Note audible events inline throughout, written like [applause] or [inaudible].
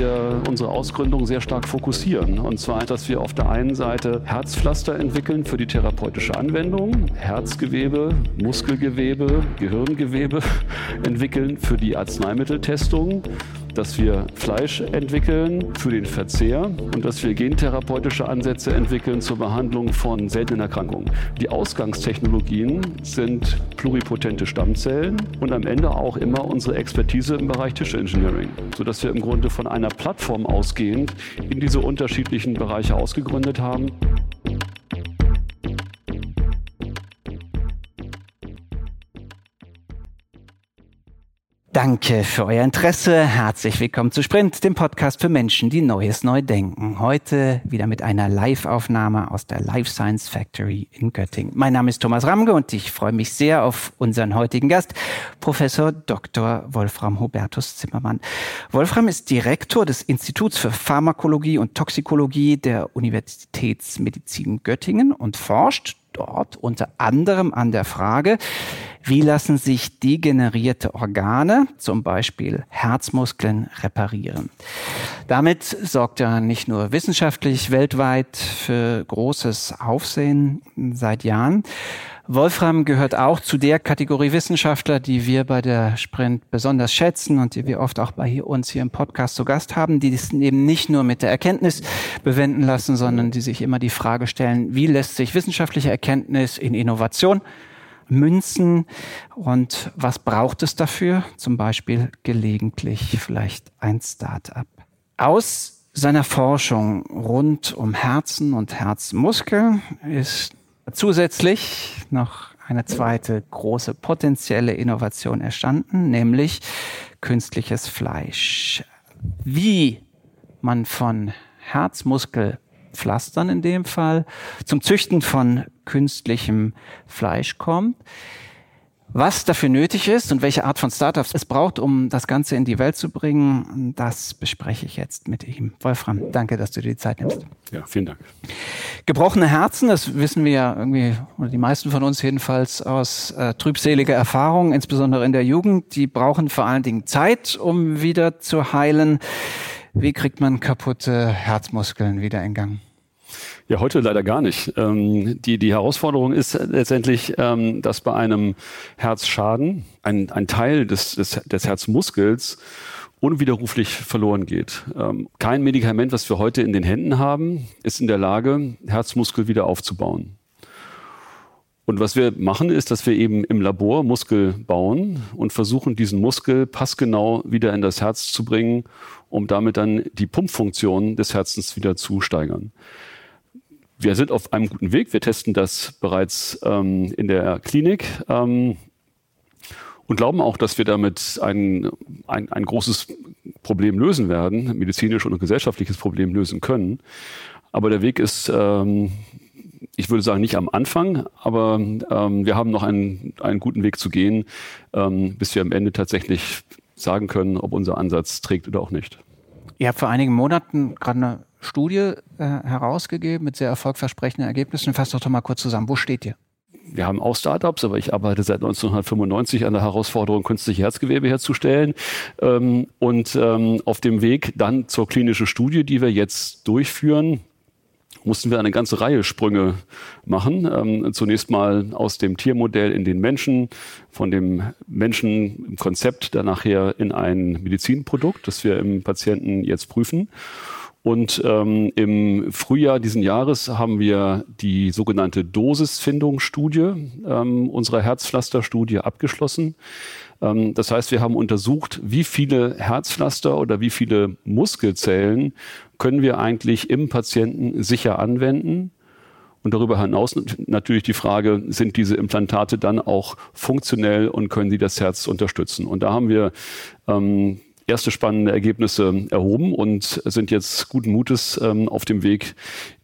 wir unsere Ausgründung sehr stark fokussieren. Und zwar, dass wir auf der einen Seite Herzpflaster entwickeln für die therapeutische Anwendung, Herzgewebe, Muskelgewebe, Gehirngewebe [laughs] entwickeln für die Arzneimitteltestung dass wir Fleisch entwickeln für den Verzehr und dass wir gentherapeutische Ansätze entwickeln zur Behandlung von seltenen Erkrankungen. Die Ausgangstechnologien sind pluripotente Stammzellen und am Ende auch immer unsere Expertise im Bereich Tischengineering, sodass wir im Grunde von einer Plattform ausgehend in diese unterschiedlichen Bereiche ausgegründet haben. Danke für euer Interesse. Herzlich willkommen zu Sprint, dem Podcast für Menschen, die Neues neu denken. Heute wieder mit einer Live-Aufnahme aus der Life Science Factory in Göttingen. Mein Name ist Thomas Ramge und ich freue mich sehr auf unseren heutigen Gast, Professor Dr. Wolfram Hubertus Zimmermann. Wolfram ist Direktor des Instituts für Pharmakologie und Toxikologie der Universitätsmedizin Göttingen und forscht dort unter anderem an der Frage, wie lassen sich degenerierte Organe, zum Beispiel Herzmuskeln, reparieren? Damit sorgt er nicht nur wissenschaftlich weltweit für großes Aufsehen seit Jahren. Wolfram gehört auch zu der Kategorie Wissenschaftler, die wir bei der Sprint besonders schätzen und die wir oft auch bei uns hier im Podcast zu Gast haben, die es eben nicht nur mit der Erkenntnis bewenden lassen, sondern die sich immer die Frage stellen, wie lässt sich wissenschaftliche Erkenntnis in Innovation münzen und was braucht es dafür? Zum Beispiel gelegentlich vielleicht ein Start-up. Aus seiner Forschung rund um Herzen und Herzmuskel ist zusätzlich noch eine zweite große potenzielle Innovation erstanden, nämlich künstliches Fleisch. Wie man von Herzmuskel Pflastern in dem Fall, zum Züchten von künstlichem Fleisch kommt. Was dafür nötig ist und welche Art von Startups es braucht, um das Ganze in die Welt zu bringen, das bespreche ich jetzt mit ihm. Wolfram, danke, dass du dir die Zeit nimmst. Ja, vielen Dank. Gebrochene Herzen, das wissen wir ja irgendwie, oder die meisten von uns jedenfalls aus äh, trübseliger Erfahrung, insbesondere in der Jugend, die brauchen vor allen Dingen Zeit, um wieder zu heilen. Wie kriegt man kaputte Herzmuskeln wieder in Gang? Ja, heute leider gar nicht. Ähm, die, die Herausforderung ist letztendlich, ähm, dass bei einem Herzschaden ein, ein Teil des, des, des Herzmuskels unwiderruflich verloren geht. Ähm, kein Medikament, was wir heute in den Händen haben, ist in der Lage, Herzmuskel wieder aufzubauen. Und was wir machen, ist, dass wir eben im Labor Muskel bauen und versuchen, diesen Muskel passgenau wieder in das Herz zu bringen, um damit dann die Pumpfunktion des Herzens wieder zu steigern. Wir sind auf einem guten Weg. Wir testen das bereits ähm, in der Klinik ähm, und glauben auch, dass wir damit ein, ein, ein großes Problem lösen werden, medizinisch und gesellschaftliches Problem lösen können. Aber der Weg ist ähm, ich würde sagen, nicht am Anfang, aber ähm, wir haben noch einen, einen guten Weg zu gehen, ähm, bis wir am Ende tatsächlich sagen können, ob unser Ansatz trägt oder auch nicht. Ihr habt vor einigen Monaten gerade eine Studie äh, herausgegeben mit sehr erfolgversprechenden Ergebnissen. Fasst doch, doch mal kurz zusammen. Wo steht ihr? wir haben auch Startups, aber ich arbeite seit 1995 an der Herausforderung, künstliche Herzgewebe herzustellen. Ähm, und ähm, auf dem Weg dann zur klinischen Studie, die wir jetzt durchführen, mussten wir eine ganze Reihe Sprünge machen. Ähm, zunächst mal aus dem Tiermodell in den Menschen, von dem Menschen im Konzept dann nachher in ein Medizinprodukt, das wir im Patienten jetzt prüfen. Und ähm, im Frühjahr diesen Jahres haben wir die sogenannte Dosisfindungsstudie ähm, unserer Herzpflasterstudie abgeschlossen. Ähm, das heißt, wir haben untersucht, wie viele Herzpflaster oder wie viele Muskelzellen können wir eigentlich im Patienten sicher anwenden. Und darüber hinaus natürlich die Frage, sind diese Implantate dann auch funktionell und können sie das Herz unterstützen? Und da haben wir ähm, erste spannende Ergebnisse erhoben und sind jetzt guten Mutes ähm, auf dem Weg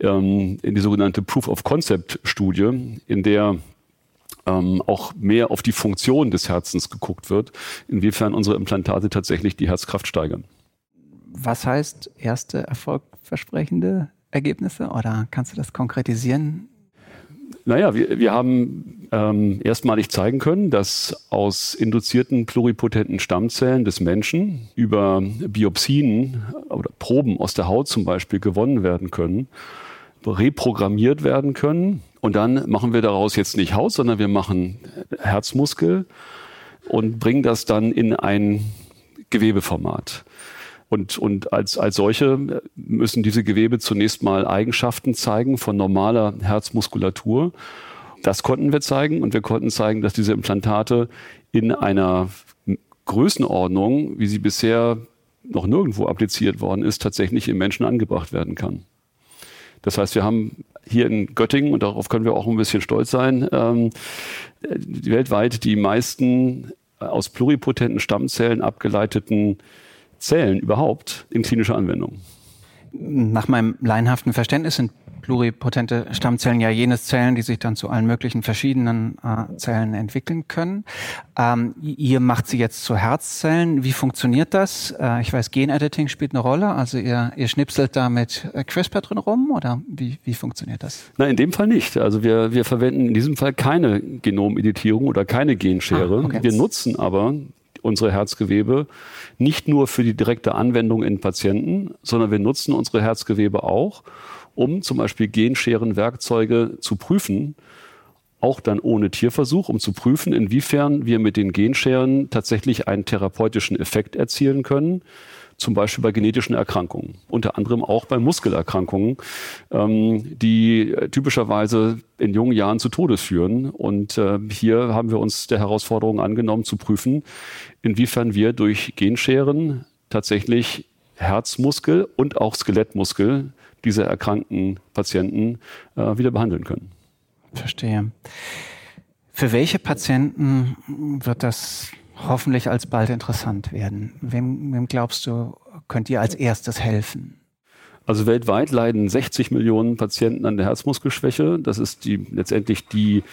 ähm, in die sogenannte Proof of Concept Studie, in der ähm, auch mehr auf die Funktion des Herzens geguckt wird, inwiefern unsere Implantate tatsächlich die Herzkraft steigern was heißt erste erfolgversprechende Ergebnisse oder kannst du das konkretisieren? Naja, wir, wir haben ähm, erstmalig zeigen können, dass aus induzierten pluripotenten Stammzellen des Menschen über Biopsien oder Proben aus der Haut zum Beispiel gewonnen werden können, reprogrammiert werden können. Und dann machen wir daraus jetzt nicht Haut, sondern wir machen Herzmuskel und bringen das dann in ein Gewebeformat. Und, und als, als solche müssen diese Gewebe zunächst mal Eigenschaften zeigen von normaler Herzmuskulatur. Das konnten wir zeigen und wir konnten zeigen, dass diese Implantate in einer Größenordnung, wie sie bisher noch nirgendwo appliziert worden ist, tatsächlich im Menschen angebracht werden kann. Das heißt, wir haben hier in Göttingen, und darauf können wir auch ein bisschen stolz sein, ähm, weltweit die meisten aus pluripotenten Stammzellen abgeleiteten Zellen überhaupt in klinischer Anwendung? Nach meinem laienhaften Verständnis sind pluripotente Stammzellen ja jene Zellen, die sich dann zu allen möglichen verschiedenen äh, Zellen entwickeln können. Ähm, ihr macht sie jetzt zu Herzzellen. Wie funktioniert das? Äh, ich weiß, Genediting spielt eine Rolle. Also ihr, ihr schnipselt da mit äh, CRISPR drin rum oder wie, wie funktioniert das? Nein, in dem Fall nicht. Also wir, wir verwenden in diesem Fall keine Genomeditierung oder keine Genschere. Ah, okay. Wir nutzen aber unsere Herzgewebe nicht nur für die direkte Anwendung in Patienten, sondern wir nutzen unsere Herzgewebe auch, um zum Beispiel Genscherenwerkzeuge zu prüfen, auch dann ohne Tierversuch, um zu prüfen, inwiefern wir mit den Genscheren tatsächlich einen therapeutischen Effekt erzielen können zum Beispiel bei genetischen Erkrankungen, unter anderem auch bei Muskelerkrankungen, ähm, die typischerweise in jungen Jahren zu Tode führen. Und äh, hier haben wir uns der Herausforderung angenommen, zu prüfen, inwiefern wir durch Genscheren tatsächlich Herzmuskel und auch Skelettmuskel dieser erkrankten Patienten äh, wieder behandeln können. Verstehe. Für welche Patienten wird das hoffentlich alsbald interessant werden. Wem, wem glaubst du, könnt ihr als erstes helfen? Also weltweit leiden 60 Millionen Patienten an der Herzmuskelschwäche. Das ist die, letztendlich die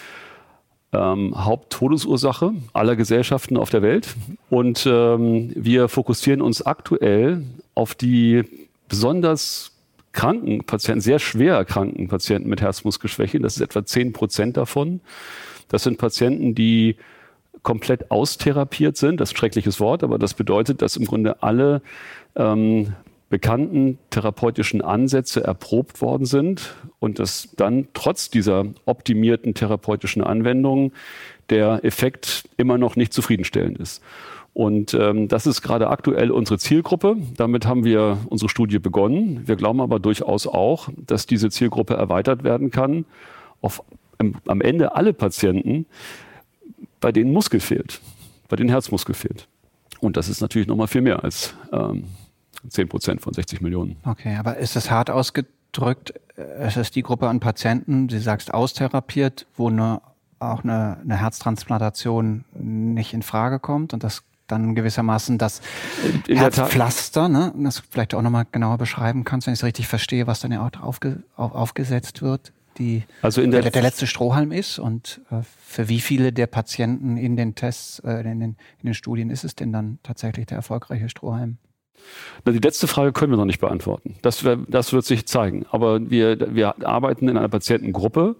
ähm, Haupttodesursache aller Gesellschaften auf der Welt. Und ähm, wir fokussieren uns aktuell auf die besonders kranken Patienten, sehr schwer erkrankten Patienten mit Herzmuskelschwäche. Das ist etwa 10 Prozent davon. Das sind Patienten, die komplett austherapiert sind. Das ist ein schreckliches Wort, aber das bedeutet, dass im Grunde alle ähm, bekannten therapeutischen Ansätze erprobt worden sind und dass dann trotz dieser optimierten therapeutischen Anwendungen der Effekt immer noch nicht zufriedenstellend ist. Und ähm, das ist gerade aktuell unsere Zielgruppe. Damit haben wir unsere Studie begonnen. Wir glauben aber durchaus auch, dass diese Zielgruppe erweitert werden kann auf am Ende alle Patienten, bei denen Muskel fehlt, bei denen Herzmuskel fehlt. Und das ist natürlich nochmal viel mehr als ähm, 10 Prozent von 60 Millionen. Okay, aber ist das hart ausgedrückt? Es ist die Gruppe an Patienten, du sagst austherapiert, wo eine, auch eine, eine Herztransplantation nicht in Frage kommt und das dann gewissermaßen das in Herzpflaster, ne, das vielleicht auch nochmal genauer beschreiben kannst, wenn ich es richtig verstehe, was dann ja auch aufge, auf, aufgesetzt wird die also in der, der letzte Strohhalm ist und äh, für wie viele der Patienten in den Tests, äh, in, den, in den Studien ist es denn dann tatsächlich der erfolgreiche Strohhalm? Na, die letzte Frage können wir noch nicht beantworten. Das, das wird sich zeigen. Aber wir, wir arbeiten in einer Patientengruppe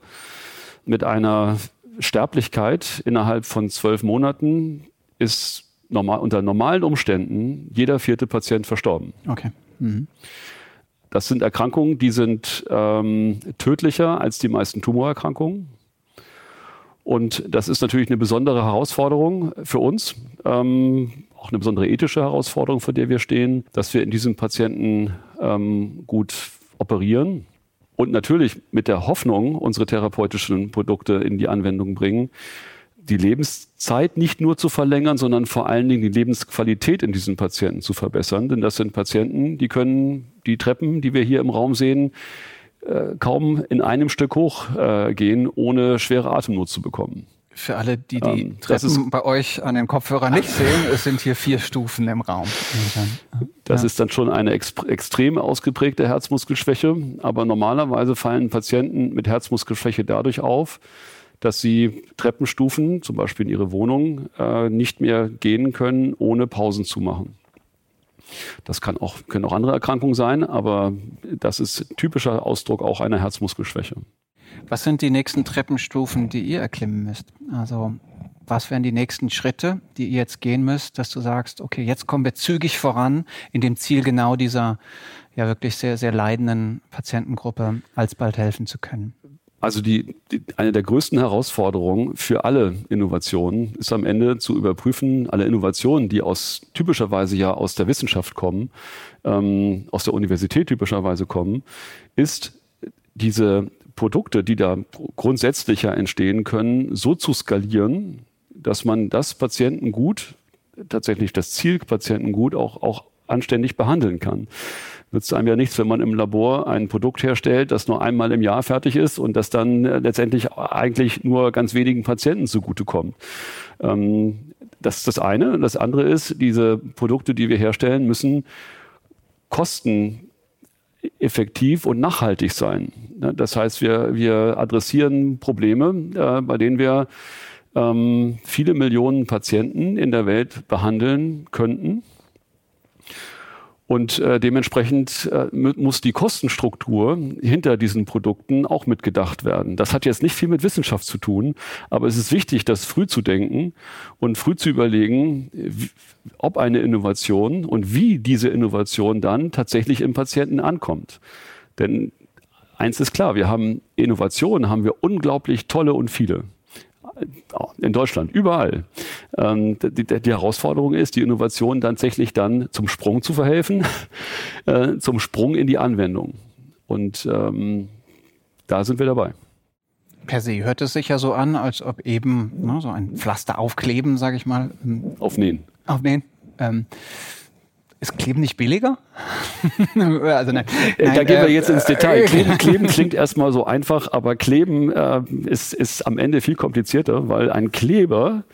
mit einer Sterblichkeit innerhalb von zwölf Monaten ist normal, unter normalen Umständen jeder vierte Patient verstorben. Okay. Mhm. Das sind Erkrankungen, die sind ähm, tödlicher als die meisten Tumorerkrankungen. Und das ist natürlich eine besondere Herausforderung für uns, ähm, auch eine besondere ethische Herausforderung, vor der wir stehen, dass wir in diesen Patienten ähm, gut operieren und natürlich mit der Hoffnung unsere therapeutischen Produkte in die Anwendung bringen, die Lebenszeit nicht nur zu verlängern, sondern vor allen Dingen die Lebensqualität in diesen Patienten zu verbessern. Denn das sind Patienten, die können die Treppen, die wir hier im Raum sehen, äh, kaum in einem Stück hochgehen, äh, ohne schwere Atemnot zu bekommen. Für alle, die die ähm, Treppen bei euch an den Kopfhörern nicht sehen, es sind hier vier Stufen im Raum. Das ja. ist dann schon eine ex extrem ausgeprägte Herzmuskelschwäche. Aber normalerweise fallen Patienten mit Herzmuskelschwäche dadurch auf, dass sie Treppenstufen, zum Beispiel in ihre Wohnung, äh, nicht mehr gehen können, ohne Pausen zu machen. Das kann auch, können auch andere Erkrankungen sein, aber das ist typischer Ausdruck auch einer Herzmuskelschwäche. Was sind die nächsten Treppenstufen, die ihr erklimmen müsst? Also was wären die nächsten Schritte, die ihr jetzt gehen müsst, dass du sagst, okay, jetzt kommen wir zügig voran in dem Ziel genau dieser ja wirklich sehr, sehr leidenden Patientengruppe alsbald helfen zu können? Also die, die, eine der größten Herausforderungen für alle Innovationen ist am Ende zu überprüfen, alle Innovationen, die aus typischerweise ja aus der Wissenschaft kommen, ähm, aus der Universität typischerweise kommen, ist diese Produkte, die da grundsätzlicher entstehen können, so zu skalieren, dass man das Patientengut, tatsächlich das Zielpatientengut auch, auch anständig behandeln kann nützt einem ja nichts, wenn man im Labor ein Produkt herstellt, das nur einmal im Jahr fertig ist und das dann äh, letztendlich eigentlich nur ganz wenigen Patienten zugutekommt. Ähm, das ist das eine. Das andere ist, diese Produkte, die wir herstellen, müssen kosteneffektiv und nachhaltig sein. Ne, das heißt, wir, wir adressieren Probleme, äh, bei denen wir ähm, viele Millionen Patienten in der Welt behandeln könnten und äh, dementsprechend äh, muss die Kostenstruktur hinter diesen Produkten auch mitgedacht werden. Das hat jetzt nicht viel mit Wissenschaft zu tun, aber es ist wichtig, das früh zu denken und früh zu überlegen, ob eine Innovation und wie diese Innovation dann tatsächlich im Patienten ankommt. Denn eins ist klar, wir haben Innovationen, haben wir unglaublich tolle und viele in Deutschland, überall. Ähm, die, die, Herausforderung ist, die Innovation tatsächlich dann zum Sprung zu verhelfen, [laughs] äh, zum Sprung in die Anwendung. Und ähm, da sind wir dabei. Per se hört es sich ja so an, als ob eben ne, so ein Pflaster aufkleben, sage ich mal. Aufnähen. Aufnähen. Ähm, ist Kleben nicht billiger? [laughs] also nein, nein, da gehen wir jetzt ins Detail. Äh, kleben, [laughs] kleben klingt erstmal so einfach, aber Kleben äh, ist, ist am Ende viel komplizierter, weil ein Kleber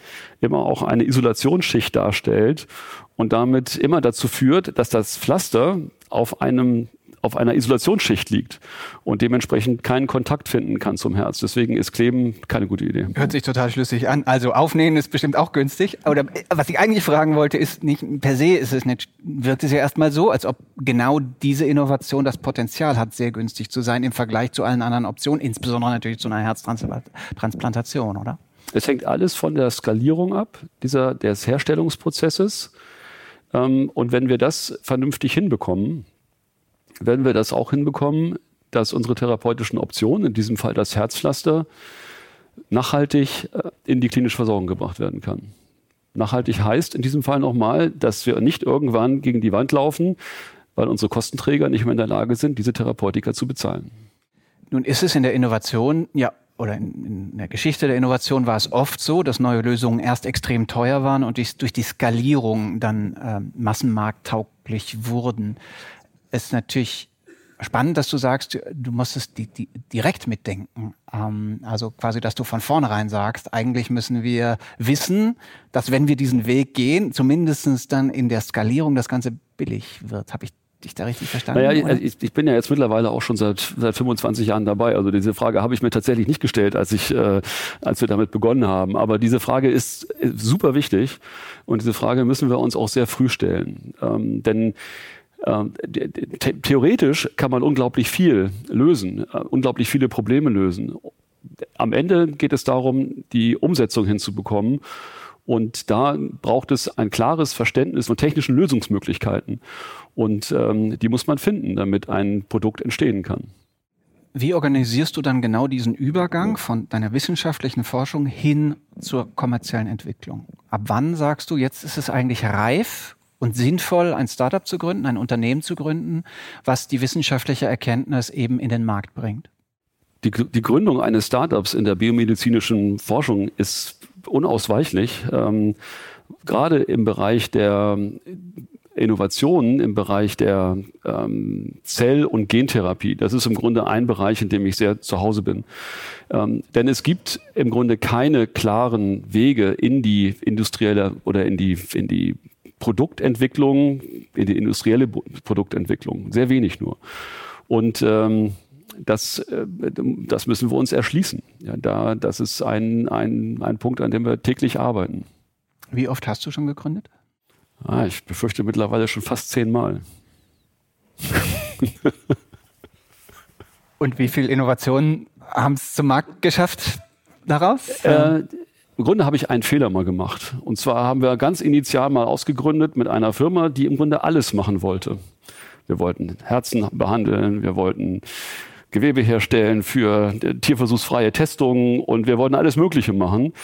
immer auch eine Isolationsschicht darstellt und damit immer dazu führt, dass das Pflaster auf einem auf einer Isolationsschicht liegt und dementsprechend keinen Kontakt finden kann zum Herz. Deswegen ist Kleben keine gute Idee. Hört sich total schlüssig an. Also aufnehmen ist bestimmt auch günstig. Oder was ich eigentlich fragen wollte, ist nicht per se ist es nicht, wirkt es ja erstmal so, als ob genau diese Innovation das Potenzial hat, sehr günstig zu sein im Vergleich zu allen anderen Optionen, insbesondere natürlich zu einer Herztransplantation, oder? Es hängt alles von der Skalierung ab, dieser, des Herstellungsprozesses. Ähm, und wenn wir das vernünftig hinbekommen, werden wir das auch hinbekommen, dass unsere therapeutischen Optionen, in diesem Fall das Herzpflaster, nachhaltig äh, in die klinische Versorgung gebracht werden kann. Nachhaltig heißt in diesem Fall nochmal, dass wir nicht irgendwann gegen die Wand laufen, weil unsere Kostenträger nicht mehr in der Lage sind, diese Therapeutika zu bezahlen. Nun ist es in der Innovation ja oder in, in, der Geschichte der Innovation war es oft so, dass neue Lösungen erst extrem teuer waren und durch die Skalierung dann äh, massenmarkttauglich wurden ist natürlich spannend, dass du sagst, du musst es die, die direkt mitdenken. Ähm, also quasi, dass du von vornherein sagst, eigentlich müssen wir wissen, dass wenn wir diesen Weg gehen, zumindestens dann in der Skalierung das Ganze billig wird. Habe ich dich da richtig verstanden? Naja, ich, ich, bin ja jetzt mittlerweile auch schon seit, seit 25 Jahren dabei. Also diese Frage habe ich mir tatsächlich nicht gestellt, als ich, äh, als wir damit begonnen haben. Aber diese Frage ist super wichtig und diese Frage müssen wir uns auch sehr früh stellen. Ähm, denn theoretisch kann man unglaublich viel lösen, äh, unglaublich viele Probleme lösen. Am Ende geht es darum, die Umsetzung hinzubekommen. Und da braucht es ein klares Verständnis von technischen Lösungsmöglichkeiten. Und ähm, die muss man finden, damit ein Produkt entstehen kann. Wie organisierst du dann genau diesen Übergang von deiner wissenschaftlichen Forschung hin zur kommerziellen Entwicklung? Ab wann sagst du, jetzt ist es eigentlich reif und sinnvoll, ein Startup zu gründen, ein Unternehmen zu gründen, was die wissenschaftliche Erkenntnis eben in den Markt bringt? Die, die Gründung eines Startups in der biomedizinischen Forschung ist unausweichlich. Ähm, gerade im Bereich der Innovationen im Bereich der ähm, Zell- und Gentherapie. Das ist im Grunde ein Bereich, in dem ich sehr zu Hause bin. Ähm, denn es gibt im Grunde keine klaren Wege in die industrielle oder in die, in die Produktentwicklung, in die industrielle Produktentwicklung. Sehr wenig nur. Und ähm, das, äh, das müssen wir uns erschließen. Ja, da, das ist ein, ein, ein Punkt, an dem wir täglich arbeiten. Wie oft hast du schon gegründet? Ah, ich befürchte mittlerweile schon fast zehnmal. Und wie viel Innovationen haben es zum Markt geschafft daraus? Äh, Im Grunde habe ich einen Fehler mal gemacht. Und zwar haben wir ganz initial mal ausgegründet mit einer Firma, die im Grunde alles machen wollte. Wir wollten Herzen behandeln, wir wollten Gewebe herstellen für tierversuchsfreie Testungen und wir wollten alles Mögliche machen.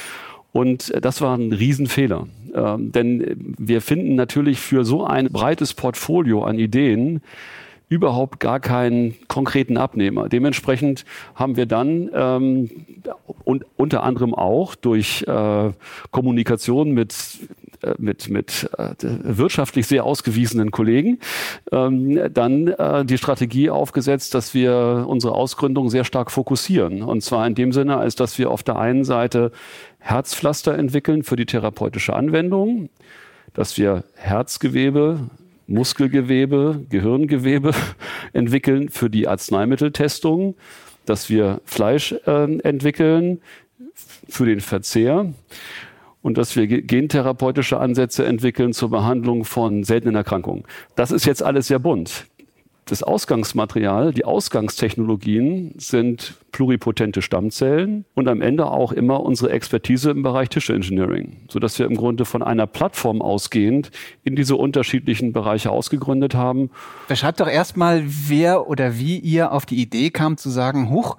Und das war ein Riesenfehler. Ähm, denn wir finden natürlich für so ein breites Portfolio an Ideen überhaupt gar keinen konkreten Abnehmer. Dementsprechend haben wir dann ähm, und unter anderem auch durch äh, Kommunikation mit äh, mit, mit äh, wirtschaftlich sehr ausgewiesenen Kollegen ähm, dann äh, die Strategie aufgesetzt, dass wir unsere Ausgründung sehr stark fokussieren. Und zwar in dem Sinne, als dass wir auf der einen Seite Herzpflaster entwickeln für die therapeutische Anwendung, dass wir Herzgewebe, Muskelgewebe, Gehirngewebe [laughs] entwickeln für die Arzneimitteltestung, dass wir Fleisch äh, entwickeln für den Verzehr und dass wir gentherapeutische Ansätze entwickeln zur Behandlung von seltenen Erkrankungen. Das ist jetzt alles sehr bunt. Das Ausgangsmaterial, die Ausgangstechnologien sind pluripotente Stammzellen und am Ende auch immer unsere Expertise im Bereich Tissue Engineering, sodass wir im Grunde von einer Plattform ausgehend in diese unterschiedlichen Bereiche ausgegründet haben. Beschreibt doch erstmal, wer oder wie ihr auf die Idee kam zu sagen, huch,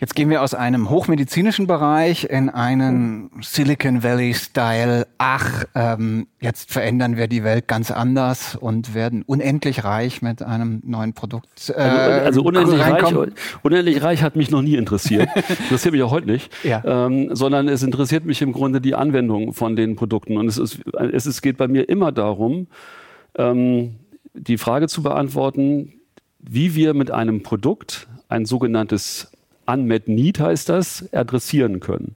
Jetzt gehen wir aus einem hochmedizinischen Bereich in einen Silicon Valley-Style. Ach, ähm, jetzt verändern wir die Welt ganz anders und werden unendlich reich mit einem neuen Produkt. Äh, also, also unendlich, reich, unendlich reich hat mich noch nie interessiert. [laughs] interessiert mich auch heute nicht. Ja. Ähm, sondern es interessiert mich im Grunde die Anwendung von den Produkten. Und es, ist, es ist, geht bei mir immer darum, ähm, die Frage zu beantworten, wie wir mit einem Produkt ein sogenanntes Unmet Need heißt das, adressieren können.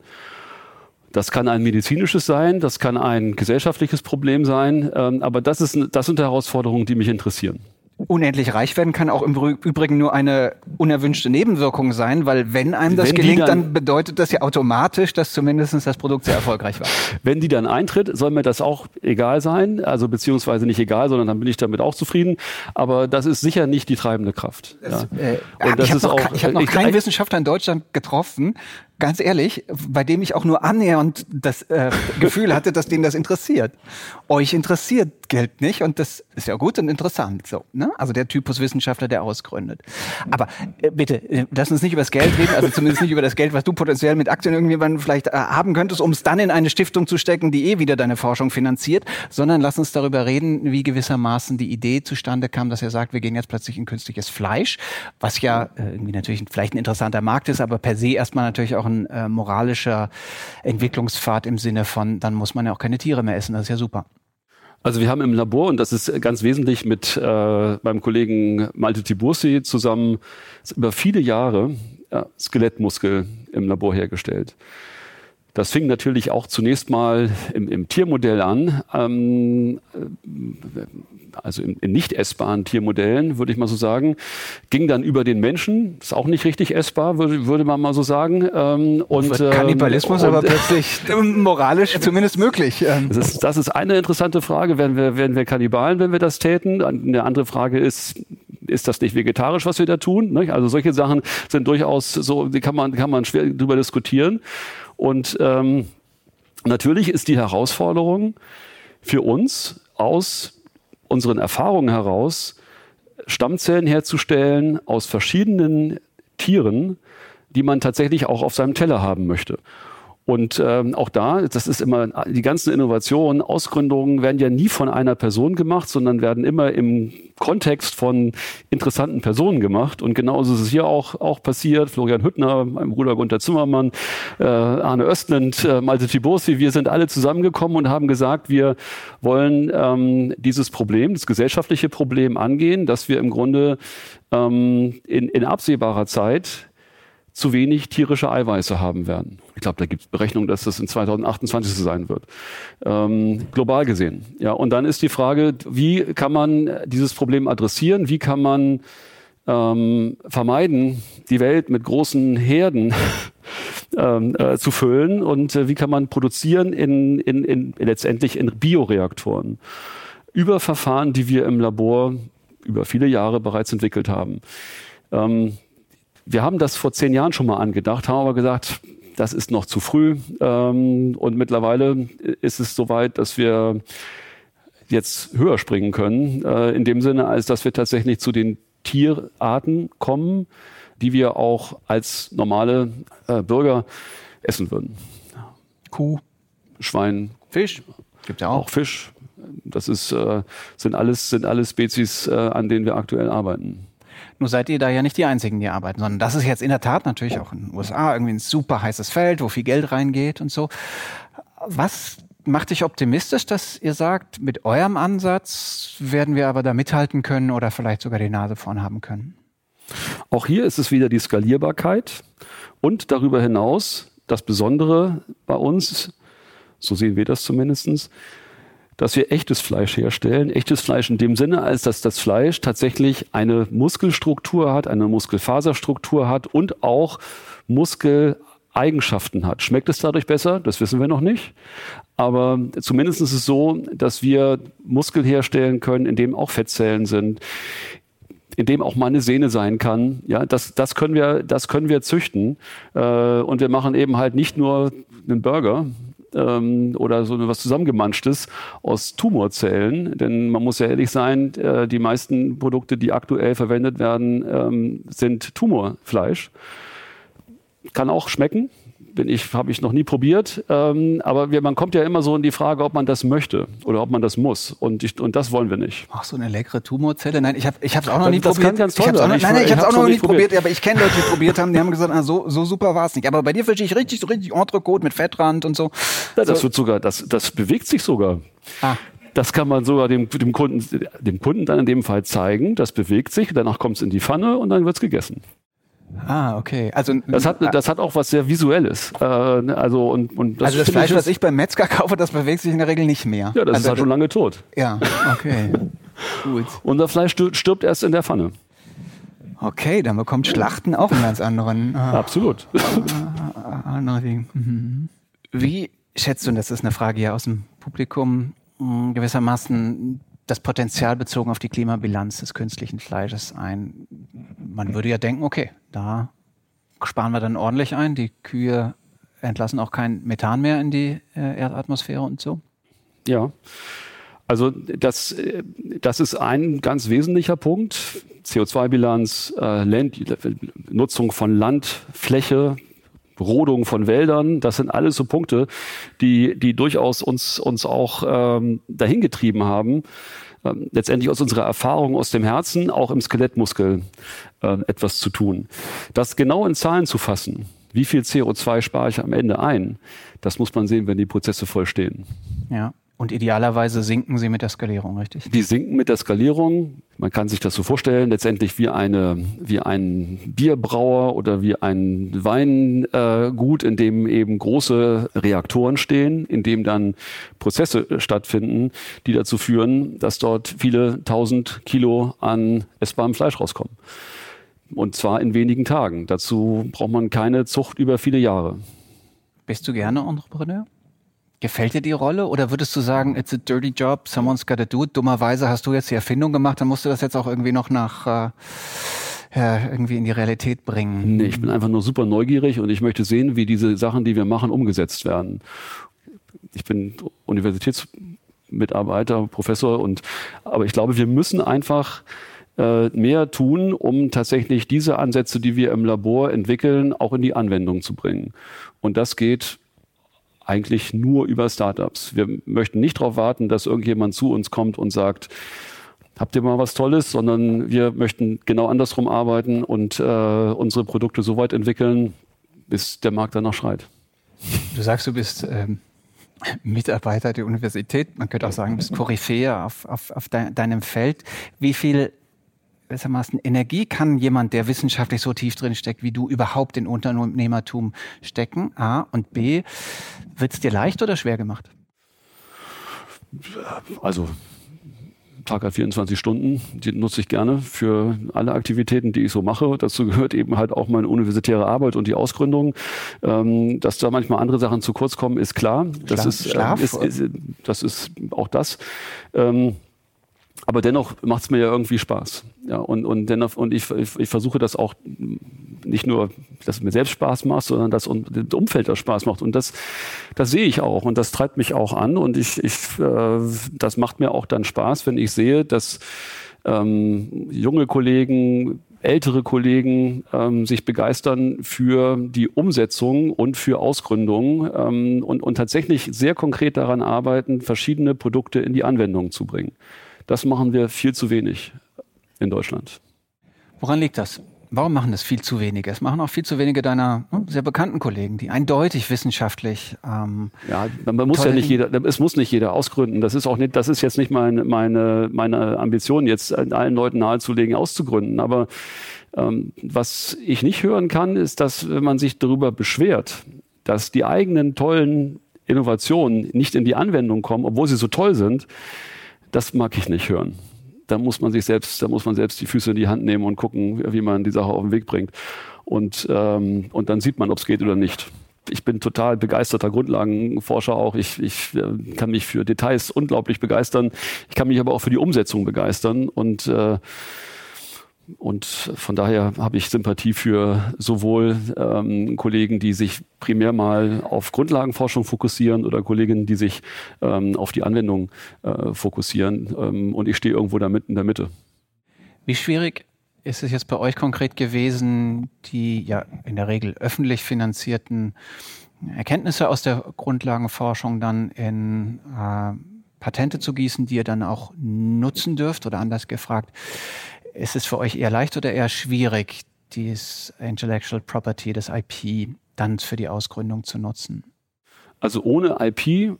Das kann ein medizinisches sein, das kann ein gesellschaftliches Problem sein, ähm, aber das, ist, das sind Herausforderungen, die mich interessieren unendlich reich werden kann auch im Übrigen nur eine unerwünschte Nebenwirkung sein, weil wenn einem das wenn gelingt, dann, dann, bedeutet das ja automatisch, dass zumindest das Produkt sehr erfolgreich war. Wenn die dann eintritt, soll mir das auch egal sein, also beziehungsweise nicht egal, sondern dann bin ich damit auch zufrieden. Aber das ist sicher nicht die treibende Kraft. Das, ja. äh, Und das ich habe noch, ich hab noch keinen Wissenschaftler in Deutschland getroffen, ganz ehrlich, bei dem ich auch nur annähernd das äh, Gefühl hatte, dass denen das interessiert. Euch interessiert Geld nicht und das ist ja gut und interessant. So, ne? Also der Typus Wissenschaftler, der ausgründet. Aber äh, bitte, äh, lass uns nicht über das Geld reden, also zumindest nicht über das Geld, was du potenziell mit Aktien irgendjemanden vielleicht äh, haben könntest, um es dann in eine Stiftung zu stecken, die eh wieder deine Forschung finanziert, sondern lass uns darüber reden, wie gewissermaßen die Idee zustande kam, dass er sagt, wir gehen jetzt plötzlich in künstliches Fleisch, was ja äh, irgendwie natürlich vielleicht ein interessanter Markt ist, aber per se erstmal natürlich auch ein ein äh, moralischer Entwicklungspfad im Sinne von, dann muss man ja auch keine Tiere mehr essen. Das ist ja super. Also wir haben im Labor, und das ist ganz wesentlich mit äh, meinem Kollegen Malte Tibursi zusammen über viele Jahre ja, Skelettmuskel im Labor hergestellt. Das fing natürlich auch zunächst mal im, im Tiermodell an, ähm, also in, in, nicht essbaren Tiermodellen, würde ich mal so sagen, ging dann über den Menschen, ist auch nicht richtig essbar, würde, würde man mal so sagen. Ähm, und, ähm, Kannibalismus und, aber plötzlich [laughs] moralisch zumindest möglich. Ähm. Das ist, das ist eine interessante Frage, werden wir, werden wir Kannibalen, wenn wir das täten? Eine andere Frage ist, ist das nicht vegetarisch, was wir da tun? Also solche Sachen sind durchaus so, die kann man, kann man schwer drüber diskutieren. Und ähm, natürlich ist die Herausforderung für uns aus unseren Erfahrungen heraus, Stammzellen herzustellen aus verschiedenen Tieren, die man tatsächlich auch auf seinem Teller haben möchte. Und ähm, auch da, das ist immer, die ganzen Innovationen, Ausgründungen werden ja nie von einer Person gemacht, sondern werden immer im Kontext von interessanten Personen gemacht. Und genauso ist es hier auch, auch passiert. Florian Hüttner, mein Bruder Gunter Zimmermann, äh, Arne Östlund, äh, Malte Tibursi, wir sind alle zusammengekommen und haben gesagt, wir wollen ähm, dieses Problem, das gesellschaftliche Problem angehen, dass wir im Grunde ähm, in, in absehbarer Zeit zu wenig tierische Eiweiße haben werden. Ich glaube, da gibt es Berechnungen, dass das in 2028 so sein wird. Ähm, global gesehen. Ja, und dann ist die Frage, wie kann man dieses Problem adressieren? Wie kann man ähm, vermeiden, die Welt mit großen Herden [laughs] ähm, äh, zu füllen? Und äh, wie kann man produzieren in, in, in, letztendlich in Bioreaktoren? Über Verfahren, die wir im Labor über viele Jahre bereits entwickelt haben. Ähm, wir haben das vor zehn Jahren schon mal angedacht, haben aber gesagt, das ist noch zu früh. Ähm, und mittlerweile ist es soweit, dass wir jetzt höher springen können, äh, in dem Sinne, als dass wir tatsächlich zu den Tierarten kommen, die wir auch als normale äh, Bürger essen würden. Kuh, Schwein, Fisch, gibt ja auch. auch Fisch. Das ist, äh, sind, alles, sind alles Spezies, an denen wir aktuell arbeiten. Nur seid ihr da ja nicht die Einzigen, die arbeiten, sondern das ist jetzt in der Tat natürlich auch in den USA irgendwie ein super heißes Feld, wo viel Geld reingeht und so. Was macht dich optimistisch, dass ihr sagt, mit eurem Ansatz werden wir aber da mithalten können oder vielleicht sogar die Nase vorn haben können? Auch hier ist es wieder die Skalierbarkeit und darüber hinaus das Besondere bei uns, so sehen wir das zumindestens, dass wir echtes Fleisch herstellen. Echtes Fleisch in dem Sinne, als dass das Fleisch tatsächlich eine Muskelstruktur hat, eine Muskelfaserstruktur hat und auch Muskeleigenschaften hat. Schmeckt es dadurch besser? Das wissen wir noch nicht. Aber zumindest ist es so, dass wir Muskel herstellen können, in dem auch Fettzellen sind, in dem auch mal eine Sehne sein kann. Ja, das, das können wir, das können wir züchten. Äh, und wir machen eben halt nicht nur einen Burger, ähm, oder so was zusammengemanschtes aus Tumorzellen. Denn man muss ja ehrlich sein, äh, die meisten Produkte, die aktuell verwendet werden, ähm, sind Tumorfleisch. Kann auch schmecken, bin ich, habe ich noch nie probiert. Ähm, aber wir, man kommt ja immer so in die Frage, ob man das möchte oder ob man das muss. Und, ich, und das wollen wir nicht. Ach, so eine leckere Tumorzelle? Nein, ich habe ich es auch noch nie das probiert. kann ganz toll ich hab's auch sein. noch, nein, nein, ich ich habe es auch hab's noch noch nie nicht probiert, aber ich kenne Leute, die probiert haben, die haben gesagt, ah, so, so super war es nicht. Aber bei dir verstehe ich richtig, so richtig Entrecote mit Fettrand und so. Ja, das so, wird sogar, das, das bewegt sich sogar. ah, Das kann man sogar dem, dem, Kunden, dem Kunden dann in dem Fall zeigen. Das bewegt sich, danach kommt es in die Pfanne und dann wird es gegessen. Ah, okay. Also, Das hat, das hat auch was sehr Visuelles. Äh, also, und, und also das Fleisch, was ich beim Metzger [laughs] kaufe, das bewegt sich in der Regel nicht mehr. Ja, das also, ist halt schon lange tot. Ja, okay. [laughs] Gut. Unser Fleisch stirbt, erst in der Pfanne. Okay, dann bekommt Schlachten auch einen ganz anderen, äh, Absolut. andere Ding. Mhm. Wie schätzt du, und das ist eine Frage hier aus dem Publikum, mh, gewissermaßen das Potenzial bezogen auf die Klimabilanz des künstlichen Fleisches ein? Man würde ja denken, okay, da sparen wir dann ordentlich ein. Die Kühe entlassen auch kein Methan mehr in die äh, Erdatmosphäre und so. Ja. Also das, äh, das ist ein ganz wesentlicher Punkt. CO2-Bilanz, äh, Nutzung von Landfläche, Rodung von Wäldern, das sind alles so Punkte, die, die durchaus uns, uns auch ähm, dahin getrieben haben, ähm, letztendlich aus unserer Erfahrung aus dem Herzen, auch im Skelettmuskel äh, etwas zu tun. Das genau in Zahlen zu fassen, wie viel CO2 spare ich am Ende ein, das muss man sehen, wenn die Prozesse voll stehen. Ja. Und idealerweise sinken sie mit der Skalierung, richtig? Die sinken mit der Skalierung. Man kann sich das so vorstellen, letztendlich wie eine, wie ein Bierbrauer oder wie ein Weingut, äh, in dem eben große Reaktoren stehen, in dem dann Prozesse stattfinden, die dazu führen, dass dort viele tausend Kilo an essbarem Fleisch rauskommen. Und zwar in wenigen Tagen. Dazu braucht man keine Zucht über viele Jahre. Bist du gerne Entrepreneur? Gefällt dir die Rolle oder würdest du sagen, it's a dirty job, someone's gotta do it? Dummerweise hast du jetzt die Erfindung gemacht, dann musst du das jetzt auch irgendwie noch nach äh, ja, irgendwie in die Realität bringen. Nee, ich bin einfach nur super neugierig und ich möchte sehen, wie diese Sachen, die wir machen, umgesetzt werden. Ich bin Universitätsmitarbeiter, Professor und aber ich glaube, wir müssen einfach äh, mehr tun, um tatsächlich diese Ansätze, die wir im Labor entwickeln, auch in die Anwendung zu bringen. Und das geht eigentlich nur über Startups. Wir möchten nicht darauf warten, dass irgendjemand zu uns kommt und sagt, habt ihr mal was Tolles, sondern wir möchten genau andersrum arbeiten und äh, unsere Produkte so weit entwickeln, bis der Markt danach schreit. Du sagst, du bist ähm, Mitarbeiter der Universität, man könnte auch sagen, du bist Koryphäe auf, auf, auf de deinem Feld. Wie viel gewissermaßen Energie kann jemand, der wissenschaftlich so tief drin steckt wie du, überhaupt in Unternehmertum stecken? A. Und B. Wird es dir leicht oder schwer gemacht? Also Tag hat 24 Stunden, die nutze ich gerne für alle Aktivitäten, die ich so mache. Dazu gehört eben halt auch meine universitäre Arbeit und die Ausgründung. Ähm, dass da manchmal andere Sachen zu kurz kommen, ist klar. Das Schlaf- ist, Schlaf? Ist, ist, das ist auch das. Ähm, aber dennoch macht es mir ja irgendwie Spaß. Ja, und, und dennoch, und ich, ich, ich versuche das auch nicht nur, dass es mir selbst Spaß macht, sondern dass das Umfeld das Spaß macht. Und das, das sehe ich auch und das treibt mich auch an. Und ich, ich, äh, das macht mir auch dann Spaß, wenn ich sehe, dass ähm, junge Kollegen, ältere Kollegen ähm, sich begeistern für die Umsetzung und für Ausgründung ähm, und, und tatsächlich sehr konkret daran arbeiten, verschiedene Produkte in die Anwendung zu bringen. Das machen wir viel zu wenig in Deutschland. Woran liegt das? Warum machen das viel zu wenige? Es machen auch viel zu wenige deiner hm, sehr bekannten Kollegen, die eindeutig wissenschaftlich. Ähm, ja, man muss ja nicht jeder, es muss nicht jeder ausgründen. Das ist auch nicht, das ist jetzt nicht meine, meine, meine Ambition, jetzt allen Leuten nahezulegen, auszugründen. Aber ähm, was ich nicht hören kann, ist, dass wenn man sich darüber beschwert, dass die eigenen tollen Innovationen nicht in die Anwendung kommen, obwohl sie so toll sind, das mag ich nicht hören. Da muss man sich selbst, da muss man selbst die Füße in die Hand nehmen und gucken, wie man die Sache auf den Weg bringt. Und, ähm, und dann sieht man, ob es geht oder nicht. Ich bin total begeisterter Grundlagenforscher auch. Ich, ich äh, kann mich für Details unglaublich begeistern. Ich kann mich aber auch für die Umsetzung begeistern. Und äh, und von daher habe ich Sympathie für sowohl ähm, Kollegen, die sich primär mal auf Grundlagenforschung fokussieren oder Kolleginnen, die sich ähm, auf die Anwendung äh, fokussieren. Ähm, und ich stehe irgendwo da mitten in der Mitte. Wie schwierig ist es jetzt bei euch konkret gewesen, die ja in der Regel öffentlich finanzierten Erkenntnisse aus der Grundlagenforschung dann in äh, Patente zu gießen, die ihr dann auch nutzen dürft? Oder anders gefragt, ist es für euch eher leicht oder eher schwierig, dieses Intellectual Property, das IP, dann für die Ausgründung zu nutzen? Also ohne IP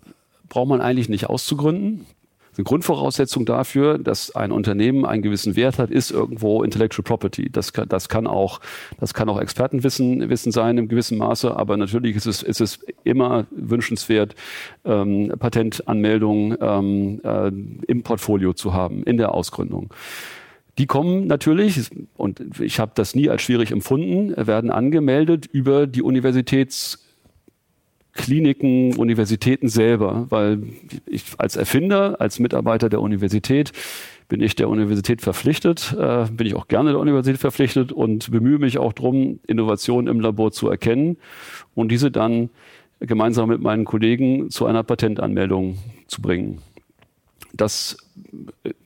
braucht man eigentlich nicht auszugründen. Eine Grundvoraussetzung dafür, dass ein Unternehmen einen gewissen Wert hat, ist irgendwo Intellectual Property. Das kann, das kann auch, das kann auch Expertenwissen Wissen sein im gewissen Maße, aber natürlich ist es, ist es immer wünschenswert, ähm, Patentanmeldungen ähm, äh, im Portfolio zu haben, in der Ausgründung. Die kommen natürlich, und ich habe das nie als schwierig empfunden, werden angemeldet über die Universitätskliniken, Universitäten selber, weil ich als Erfinder, als Mitarbeiter der Universität bin ich der Universität verpflichtet, äh, bin ich auch gerne der Universität verpflichtet und bemühe mich auch darum, Innovationen im Labor zu erkennen und diese dann gemeinsam mit meinen Kollegen zu einer Patentanmeldung zu bringen. Das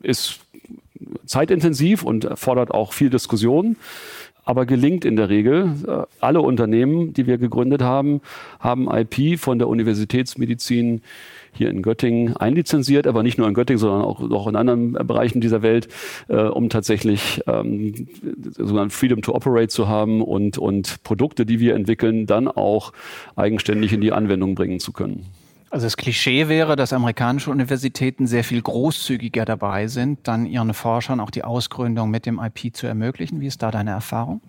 ist zeitintensiv und erfordert auch viel Diskussion, aber gelingt in der Regel. Äh, alle Unternehmen, die wir gegründet haben, haben IP von der Universitätsmedizin hier in Göttingen einlizenziert, aber nicht nur in Göttingen, sondern auch, auch in anderen Bereichen dieser Welt, äh, um tatsächlich ähm, sogenannten Freedom to Operate zu haben und, und Produkte, die wir entwickeln, dann auch eigenständig in die Anwendung bringen zu können. Also das Klischee wäre, dass amerikanische Universitäten sehr viel großzügiger dabei sind, dann ihren Forschern auch die Ausgründung mit dem IP zu ermöglichen. Wie ist da deine Erfahrung?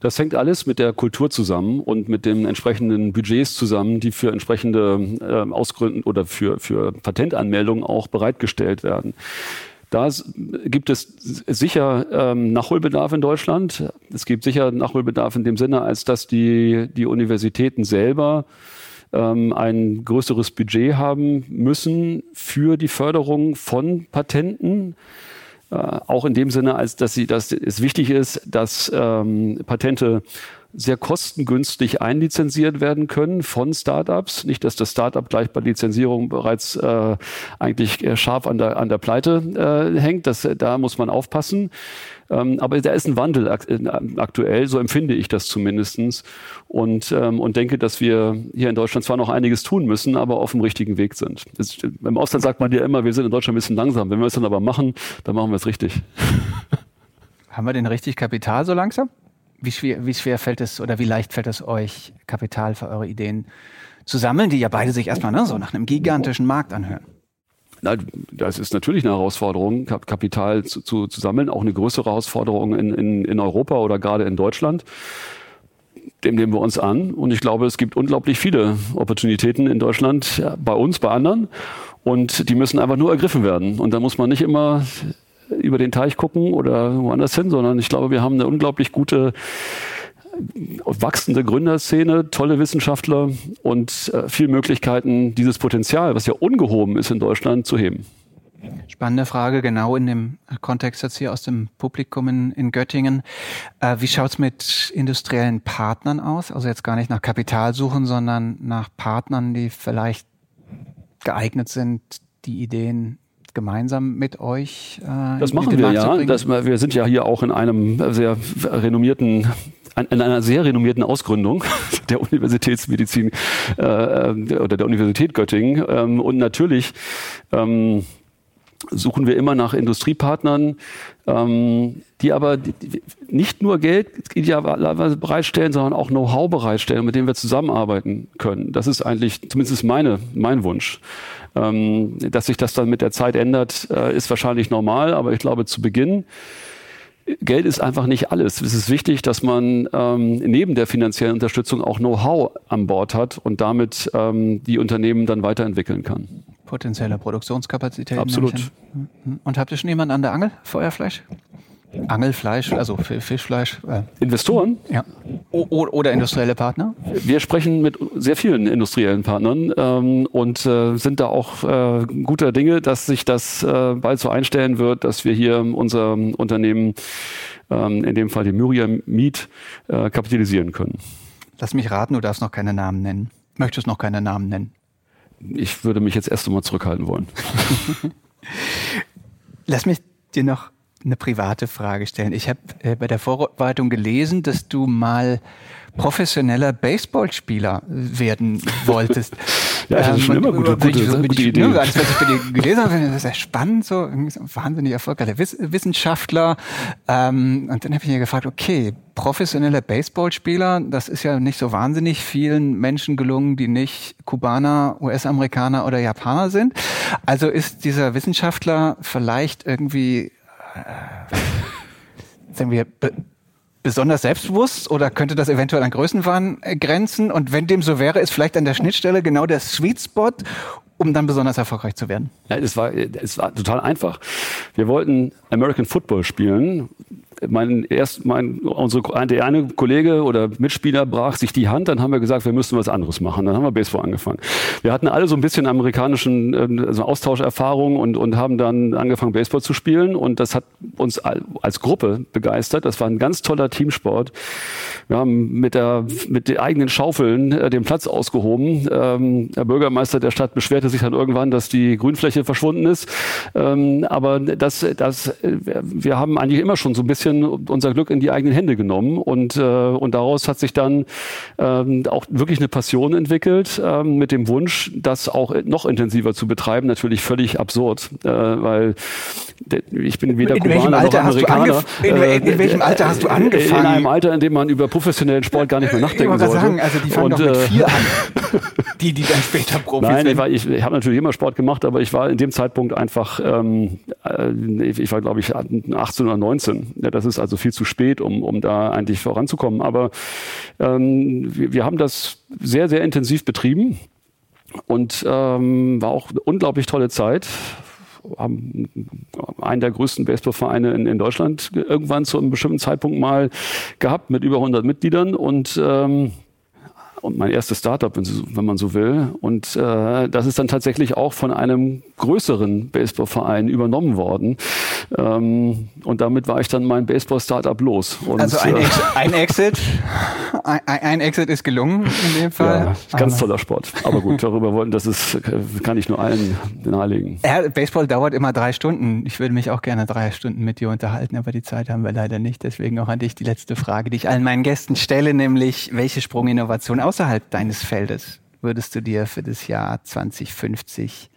Das hängt alles mit der Kultur zusammen und mit den entsprechenden Budgets zusammen, die für entsprechende äh, Ausgründen oder für, für Patentanmeldungen auch bereitgestellt werden. Da gibt es sicher ähm, Nachholbedarf in Deutschland. Es gibt sicher Nachholbedarf in dem Sinne, als dass die, die Universitäten selber ähm, ein größeres Budget haben müssen für die Förderung von Patenten. Äh, auch in dem Sinne, als dass, sie, dass es wichtig ist, dass ähm, Patente sehr kostengünstig einlizenziert werden können von Startups. Nicht, dass das Startup gleich bei Lizenzierung bereits äh, eigentlich scharf an der, an der Pleite äh, hängt. Das, da muss man aufpassen. Ähm, aber da ist ein Wandel äh, aktuell, so empfinde ich das zumindestens und, ähm, und denke, dass wir hier in Deutschland zwar noch einiges tun müssen, aber auf dem richtigen Weg sind. Das, Im Ausland sagt man ja immer, wir sind in Deutschland ein bisschen langsam. Wenn wir es dann aber machen, dann machen wir es richtig. [laughs] Haben wir denn richtig Kapital so langsam? Wie schwer, wie schwer fällt es oder wie leicht fällt es euch, Kapital für eure Ideen zu sammeln, die ja beide sich erstmal ne, so nach einem gigantischen Markt anhören? Na, das ist natürlich eine Herausforderung, Kapital zu, zu, zu sammeln, auch eine größere Herausforderung in, in, in Europa oder gerade in Deutschland. Dem nehmen wir uns an. Und ich glaube, es gibt unglaublich viele Opportunitäten in Deutschland, bei uns, bei anderen. Und die müssen einfach nur ergriffen werden. Und da muss man nicht immer über den Teich gucken oder woanders hin, sondern ich glaube, wir haben eine unglaublich gute wachsende Gründerszene, tolle Wissenschaftler und äh, viele Möglichkeiten, dieses Potenzial, was ja ungehoben ist in Deutschland, zu heben. Spannende Frage, genau in dem Kontext jetzt hier aus dem Publikum in, in Göttingen. Äh, wie schaut's mit industriellen Partnern aus? Also jetzt gar nicht nach Kapital suchen, sondern nach Partnern, die vielleicht geeignet sind, die Ideen gemeinsam mit euch äh, Das machen wir ja. Das, wir sind ja hier auch in einem sehr renommierten in einer sehr renommierten Ausgründung [laughs] der Universitätsmedizin äh, äh, oder der Universität Göttingen. Ähm, und natürlich ähm, suchen wir immer nach Industriepartnern, ähm, die aber nicht nur Geld idealerweise bereitstellen, sondern auch Know-how bereitstellen, mit dem wir zusammenarbeiten können. Das ist eigentlich zumindest meine, mein Wunsch. Ähm, dass sich das dann mit der Zeit ändert, äh, ist wahrscheinlich normal, aber ich glaube zu Beginn Geld ist einfach nicht alles. Es ist wichtig, dass man ähm, neben der finanziellen Unterstützung auch Know-how an Bord hat und damit ähm, die Unternehmen dann weiterentwickeln kann. Potenzielle Produktionskapazität. Absolut. Und habt ihr schon jemanden an der Angel? Feuerfleisch? Angelfleisch, also Fischfleisch. Äh, Investoren? Ja. Oder industrielle Partner? Wir sprechen mit sehr vielen industriellen Partnern ähm, und äh, sind da auch äh, guter Dinge, dass sich das äh, bald so einstellen wird, dass wir hier unser Unternehmen, ähm, in dem Fall die Myriam Meat, äh, kapitalisieren können. Lass mich raten, du darfst noch keine Namen nennen. Möchtest noch keine Namen nennen? Ich würde mich jetzt erst einmal zurückhalten wollen. [laughs] Lass mich dir noch eine private Frage stellen. Ich habe äh, bei der Vorbereitung gelesen, dass du mal professioneller Baseballspieler werden wolltest. [laughs] ja, das ist schon ähm, immer gute, gute, gute, gute Idee. Nur, als ich bei dir gelesen habe, das ist sehr spannend, so, so wahnsinnig erfolgreicher Wiss Wissenschaftler. Ähm, und dann habe ich mir gefragt, okay, professioneller Baseballspieler, das ist ja nicht so wahnsinnig vielen Menschen gelungen, die nicht Kubaner, US-Amerikaner oder Japaner sind. Also ist dieser Wissenschaftler vielleicht irgendwie sagen wir, be besonders selbstbewusst oder könnte das eventuell an Größenwahn äh, grenzen? Und wenn dem so wäre, ist vielleicht an der Schnittstelle genau der Sweet Spot, um dann besonders erfolgreich zu werden? Ja, es war, es war total einfach. Wir wollten American Football spielen mein erst mein unsere der eine Kollege oder Mitspieler brach sich die Hand, dann haben wir gesagt, wir müssen was anderes machen. Dann haben wir Baseball angefangen. Wir hatten alle so ein bisschen amerikanischen also Austauscherfahrung und und haben dann angefangen Baseball zu spielen und das hat uns als Gruppe begeistert. Das war ein ganz toller Teamsport. Wir haben mit der mit den eigenen Schaufeln äh, den Platz ausgehoben. Ähm, der Bürgermeister der Stadt beschwerte sich dann irgendwann, dass die Grünfläche verschwunden ist. Ähm, aber das das äh, wir haben eigentlich immer schon so ein bisschen unser Glück in die eigenen Hände genommen und, äh, und daraus hat sich dann ähm, auch wirklich eine Passion entwickelt ähm, mit dem Wunsch, das auch noch intensiver zu betreiben. Natürlich völlig absurd, äh, weil ich bin weder in Kubaner noch Amerikaner. In, in, in, welchem Alter hast du angefangen? In einem Alter, in dem man über professionellen Sport gar nicht mehr nachdenken ich sollte. Sagen, also die fangen und, doch mit äh, vier an. [laughs] die, die dann später Profis Nein, ich, ich, ich habe natürlich immer Sport gemacht, aber ich war in dem Zeitpunkt einfach, ähm, äh, ich war glaube ich 18 oder 19. Ja, das ist also viel zu spät, um, um da eigentlich voranzukommen. Aber ähm, wir, wir haben das sehr, sehr intensiv betrieben und ähm, war auch eine unglaublich tolle Zeit haben einen der größten Baseballvereine in, in Deutschland irgendwann zu einem bestimmten Zeitpunkt mal gehabt mit über 100 Mitgliedern und ähm, und mein erstes Startup, wenn, man so will. Und äh, das ist dann tatsächlich auch von einem größeren Baseballverein übernommen worden. Ähm, und damit war ich dann mein Baseball-Startup los. Und, also ein, äh, Ex [laughs] ein Exit, ein, ein, Exit ist gelungen in dem Fall. Ja, ganz toller Sport. Aber gut, darüber wollten, das ist, kann ich nur allen nahelegen. Ja, Baseball dauert immer drei Stunden. Ich würde mich auch gerne drei Stunden mit dir unterhalten, aber die Zeit haben wir leider nicht. Deswegen auch an dich die letzte Frage, die ich allen meinen Gästen stelle, nämlich welche Sprunginnovation außerhalb deines Feldes würdest du dir für das Jahr 2050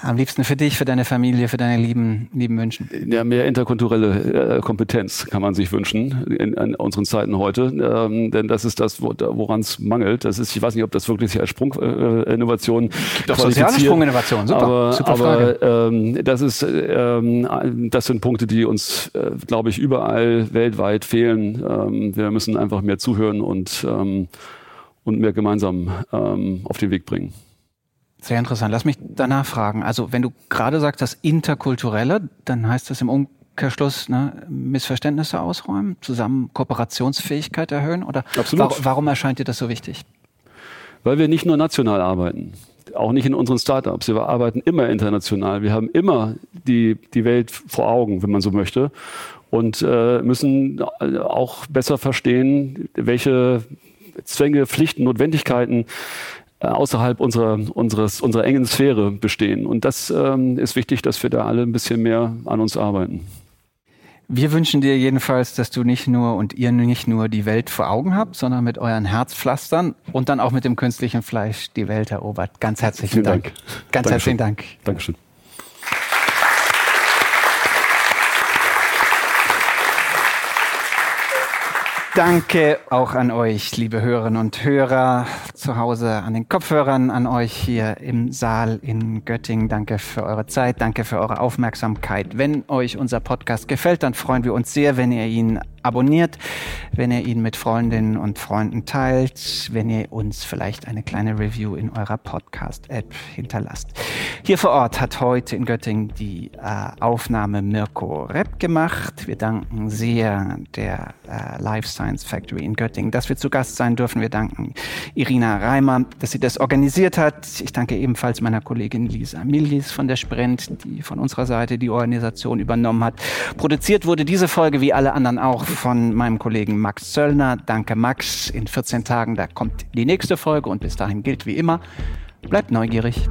am liebsten für dich, für deine Familie, für deine lieben, lieben Wünschen? Ja, mehr interkulturelle äh, Kompetenz kann man sich wünschen in, in unseren Zeiten heute, ähm, denn das ist das, woran es mangelt. Das ist, ich weiß nicht, ob das wirklich als Sprunginnovation äh, Doch soziale Sprunginnovation, super, aber, super Frage. Aber ähm, das ist, ähm, das sind Punkte, die uns, äh, glaube ich, überall weltweit fehlen. Ähm, wir müssen einfach mehr zuhören und ähm, und mehr gemeinsam ähm, auf den Weg bringen. Sehr interessant. Lass mich danach fragen. Also wenn du gerade sagst, das Interkulturelle, dann heißt das im Umkehrschluss ne, Missverständnisse ausräumen, zusammen Kooperationsfähigkeit erhöhen? Oder Absolut. Wa warum erscheint dir das so wichtig? Weil wir nicht nur national arbeiten. auch nicht in unseren Startups. Wir arbeiten immer international. Wir haben immer die, die Welt vor Augen, wenn man so möchte. Und äh, müssen auch besser verstehen, welche Zwänge, Pflichten, Notwendigkeiten äh, außerhalb unserer, unseres, unserer engen Sphäre bestehen. Und das ähm, ist wichtig, dass wir da alle ein bisschen mehr an uns arbeiten. Wir wünschen dir jedenfalls, dass du nicht nur und ihr nicht nur die Welt vor Augen habt, sondern mit euren Herzpflastern und dann auch mit dem künstlichen Fleisch die Welt erobert. Ganz herzlichen Vielen Dank. Dank. Ganz Dankeschön. herzlichen Dank. Dankeschön. Danke auch an euch, liebe Hörerinnen und Hörer zu Hause an den Kopfhörern, an euch hier im Saal in Göttingen. Danke für eure Zeit, danke für eure Aufmerksamkeit. Wenn euch unser Podcast gefällt, dann freuen wir uns sehr, wenn ihr ihn abonniert, wenn ihr ihn mit Freundinnen und Freunden teilt, wenn ihr uns vielleicht eine kleine Review in eurer Podcast-App hinterlasst. Hier vor Ort hat heute in Göttingen die äh, Aufnahme Mirko Repp gemacht. Wir danken sehr der äh, Life Science Factory in Göttingen, dass wir zu Gast sein dürfen. Wir danken Irina Reimer, dass sie das organisiert hat. Ich danke ebenfalls meiner Kollegin Lisa Millis von der Sprint, die von unserer Seite die Organisation übernommen hat. Produziert wurde diese Folge wie alle anderen auch von meinem Kollegen Max Zöllner. Danke, Max. In 14 Tagen, da kommt die nächste Folge und bis dahin gilt wie immer, bleibt neugierig.